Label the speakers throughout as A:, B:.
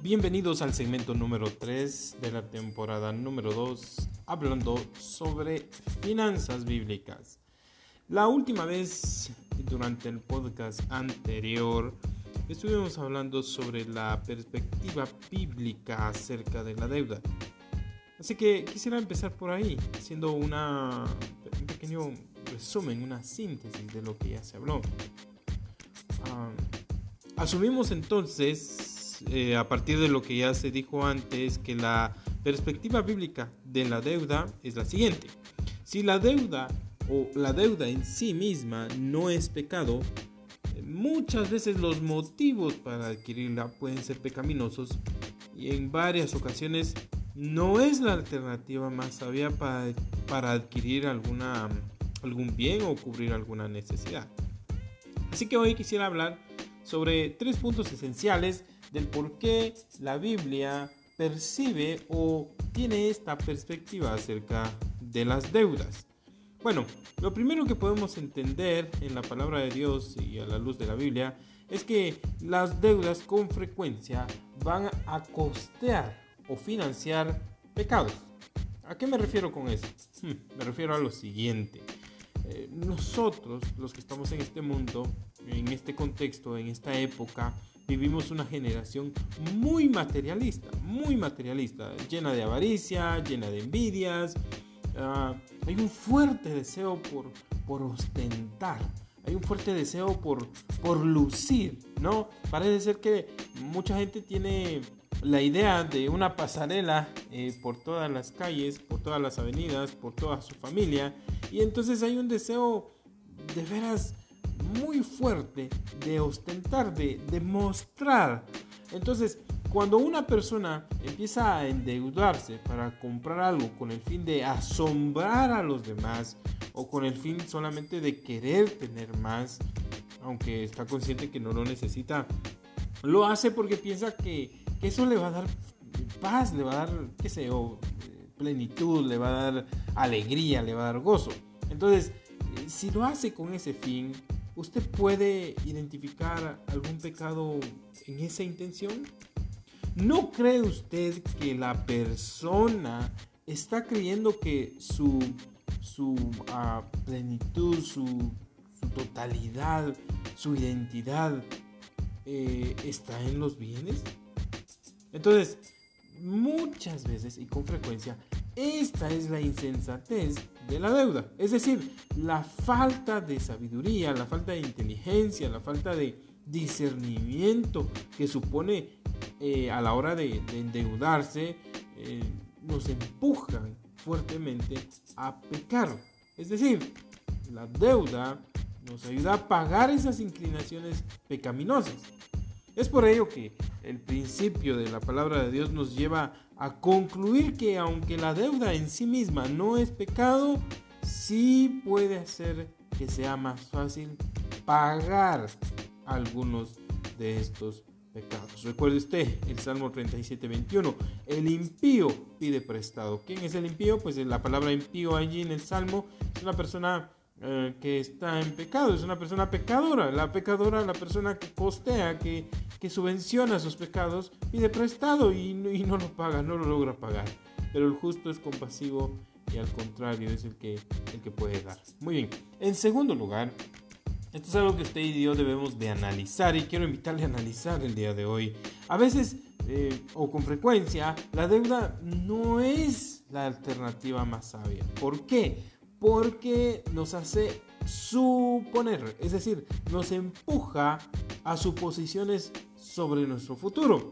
A: Bienvenidos al segmento número 3 de la temporada número 2, hablando sobre finanzas bíblicas. La última vez, durante el podcast anterior, estuvimos hablando sobre la perspectiva bíblica acerca de la deuda. Así que quisiera empezar por ahí, haciendo una, un pequeño resumen, una síntesis de lo que ya se habló. Ah, asumimos entonces eh, a partir de lo que ya se dijo antes, que la perspectiva bíblica de la deuda es la siguiente. Si la deuda o la deuda en sí misma no es pecado, muchas veces los motivos para adquirirla pueden ser pecaminosos y en varias ocasiones no es la alternativa más sabia para, para adquirir alguna, algún bien o cubrir alguna necesidad. Así que hoy quisiera hablar sobre tres puntos esenciales del por qué la Biblia percibe o tiene esta perspectiva acerca de las deudas. Bueno, lo primero que podemos entender en la palabra de Dios y a la luz de la Biblia es que las deudas con frecuencia van a costear o financiar pecados. ¿A qué me refiero con eso? Hmm, me refiero a lo siguiente. Eh, nosotros, los que estamos en este mundo, en este contexto, en esta época, vivimos una generación muy materialista, muy materialista, llena de avaricia, llena de envidias. Ah, hay un fuerte deseo por, por ostentar, hay un fuerte deseo por, por lucir, ¿no? Parece ser que mucha gente tiene la idea de una pasarela eh, por todas las calles, por todas las avenidas, por toda su familia, y entonces hay un deseo de veras muy fuerte de ostentar, de, demostrar. Entonces, cuando una persona empieza a endeudarse para comprar algo con el fin de asombrar a los demás o con el fin solamente de querer tener más, aunque está consciente que no lo necesita, lo hace porque piensa que, eso le va a dar paz, le va a dar, qué sé yo, plenitud, le va a dar alegría, le va a dar gozo. Entonces, si lo hace con ese fin, ¿Usted puede identificar algún pecado en esa intención? ¿No cree usted que la persona está creyendo que su, su ah, plenitud, su, totalidad, su identidad eh, está en los bienes? Entonces, muchas veces y con frecuencia, esta es la insensatez de la deuda. Es decir, la falta de sabiduría, la falta de inteligencia, la falta de discernimiento que supone eh, a la hora de, endeudarse, eh, nos empujan fuertemente a pecar. Es decir, la deuda nos ayuda a pagar esas inclinaciones pecaminosas. Es por ello que el principio de la palabra de Dios nos lleva a concluir que aunque la deuda en sí misma no es pecado, sí puede hacer que sea más fácil pagar algunos de estos pecados. Recuerde usted el Salmo 37, 21. El impío pide prestado. ¿Quién es el impío? Pues la palabra impío allí en el Salmo es una persona eh, que está en pecado, es una persona pecadora. La pecadora, la persona que costea, que, que subvenciona sus pecados, pide prestado y, y, no lo paga, no lo logra pagar. Pero el justo es compasivo y al contrario es el que, el que puede dar. Muy bien, en segundo lugar, esto es algo que usted y yo debemos de analizar y quiero invitarle a analizar el día de hoy. A veces eh, o con frecuencia la deuda no es la alternativa más sabia. ¿Por qué? porque nos hace suponer, es decir, nos empuja a suposiciones sobre nuestro futuro.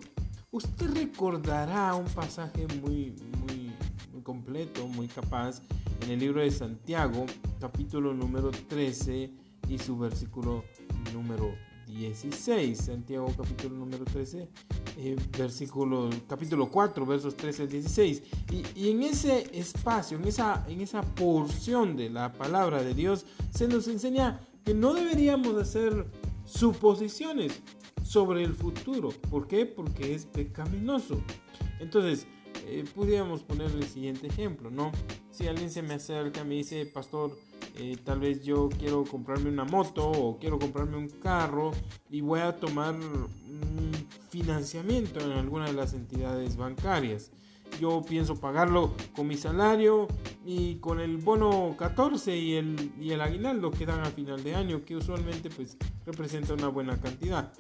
A: Usted recordará un pasaje muy, muy, muy completo, muy capaz, en el libro de Santiago, capítulo número 13 y su versículo número 16. Santiago capítulo número 13, eh, versículo, capítulo 4, versos 13 al 16. Y, y, en ese espacio, en esa, en esa porción de la palabra de Dios, se nos enseña que no deberíamos hacer suposiciones sobre el futuro. ¿Por qué? Porque es pecaminoso. Entonces, eh, podríamos poner el siguiente ejemplo, ¿no? si alguien se me acerca, me dice, pastor, eh, tal vez yo quiero comprarme una moto o quiero comprarme un carro y voy a tomar un financiamiento en alguna de las entidades bancarias. Yo pienso pagarlo con mi salario y con el bono 14 y el, y el aguinaldo que dan a final de año, que usualmente pues representa una buena cantidad.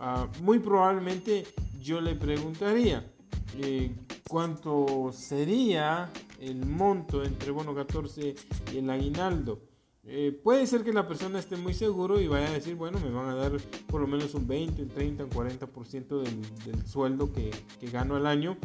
A: Ah, muy probablemente yo le preguntaría eh, cuánto sería el monto entre bono 14 y el aguinaldo. Eh, puede ser que la persona esté muy seguro y vaya a decir, bueno, me van a dar por lo menos un 20, un 30, un 40% del, del sueldo que, que gano al año.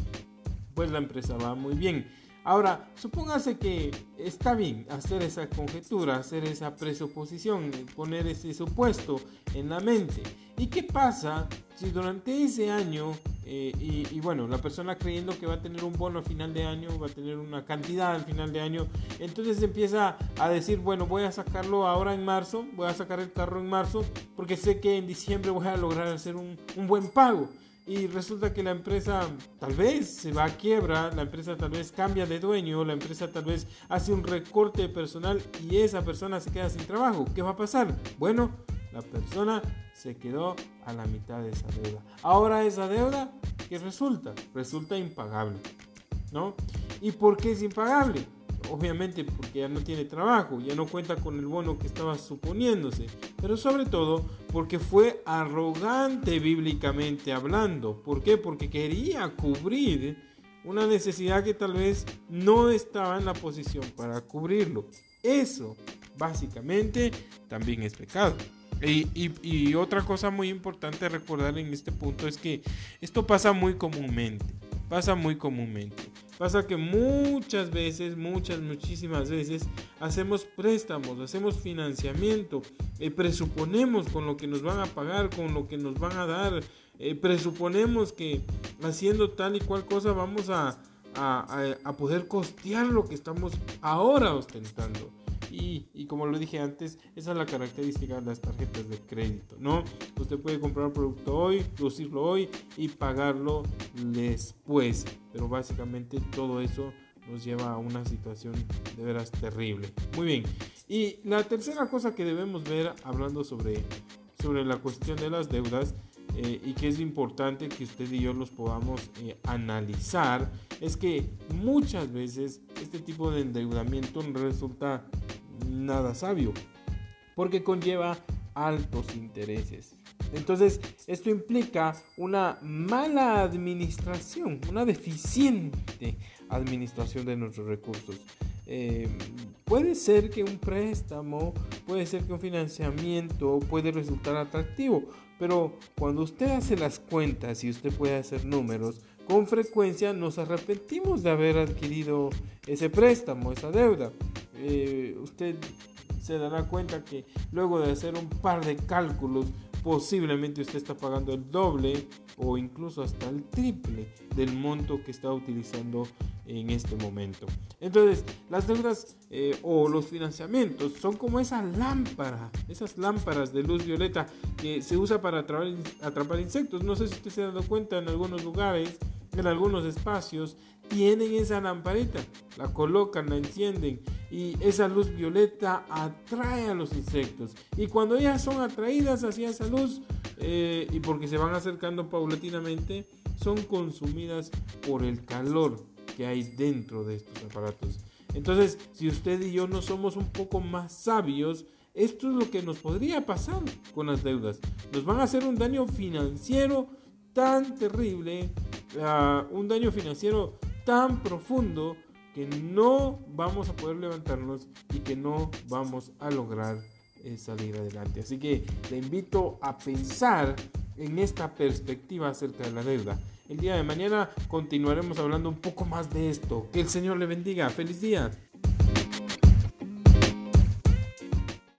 A: Pues la empresa va muy bien. Ahora, supóngase que está bien hacer esa conjetura, hacer esa presuposición, poner ese supuesto en la mente. ¿Y qué pasa si durante ese año, eh, y, bueno, la persona creyendo que va a tener un bono a final de año, va a tener una cantidad al final de año, entonces empieza a decir, bueno, voy a sacarlo ahora en marzo, voy a sacar el carro en marzo, porque sé que en diciembre voy a lograr hacer un, un buen pago y resulta que la empresa tal vez se va a quiebra, la empresa tal vez cambia de dueño, la empresa tal vez hace un recorte personal y esa persona se queda sin trabajo. ¿Qué va a pasar? Bueno, la persona se quedó a la mitad de esa deuda. Ahora esa deuda, ¿qué resulta? Resulta impagable, ¿no? ¿Y por qué es impagable? obviamente porque ya no tiene trabajo, ya no cuenta con el bono que estaba suponiéndose, pero sobre todo porque fue arrogante bíblicamente hablando. ¿Por qué? Porque quería cubrir una necesidad que tal vez no estaba en la posición para cubrirlo. Eso, básicamente, también es pecado. Y, otra cosa muy importante recordar en este punto es que esto pasa muy comúnmente, pasa muy comúnmente. Pasa que muchas veces, muchas, muchísimas veces hacemos préstamos, hacemos financiamiento, eh, presuponemos con lo que nos van a pagar, con lo que nos van a dar, eh, presuponemos que haciendo tal y cual cosa vamos a, a poder costear lo que estamos ahora ostentando. Y, como lo dije antes, esa es la característica de las tarjetas de crédito, ¿no? Usted puede comprar un producto hoy, lucirlo hoy y pagarlo después. Pero básicamente todo eso nos lleva a una situación de veras terrible. Muy bien. Y la tercera cosa que debemos ver hablando sobre, sobre la cuestión de las deudas eh, y que es importante que usted y yo los podamos eh, analizar es que muchas veces este tipo de endeudamiento resulta nada sabio, porque conlleva altos intereses. Entonces, esto implica una mala administración, una deficiente administración de nuestros recursos. Eh, puede ser que un préstamo, puede ser que un financiamiento puede resultar atractivo, pero cuando usted hace las cuentas y usted puede hacer números, con frecuencia nos arrepentimos de haber adquirido ese préstamo, esa deuda. Eh, usted se dará cuenta que luego de hacer un par de cálculos, posiblemente usted está pagando el doble o incluso hasta el triple del monto que está utilizando en este momento. Entonces, las deudas eh, o los financiamientos son como esa lámpara, esas lámparas de luz violeta que se usa para atrapar, atrapar insectos. No sé si usted se ha dado cuenta en algunos lugares en algunos espacios tienen esa lamparita, la colocan, la encienden y esa luz violeta atrae a los insectos. Y cuando ellas son atraídas hacia esa luz eh, y porque se van acercando paulatinamente, son consumidas por el calor que hay dentro de estos aparatos. Entonces, si usted y yo no somos un poco más sabios, esto es lo que nos podría pasar con las deudas. Nos van a hacer un daño financiero tan terrible un daño financiero tan profundo que no vamos a poder levantarnos y que no vamos a lograr eh, salir adelante. Así que le invito a pensar en esta perspectiva acerca de la deuda. El día de mañana continuaremos hablando un poco más de esto. Que el Señor le bendiga. Feliz día.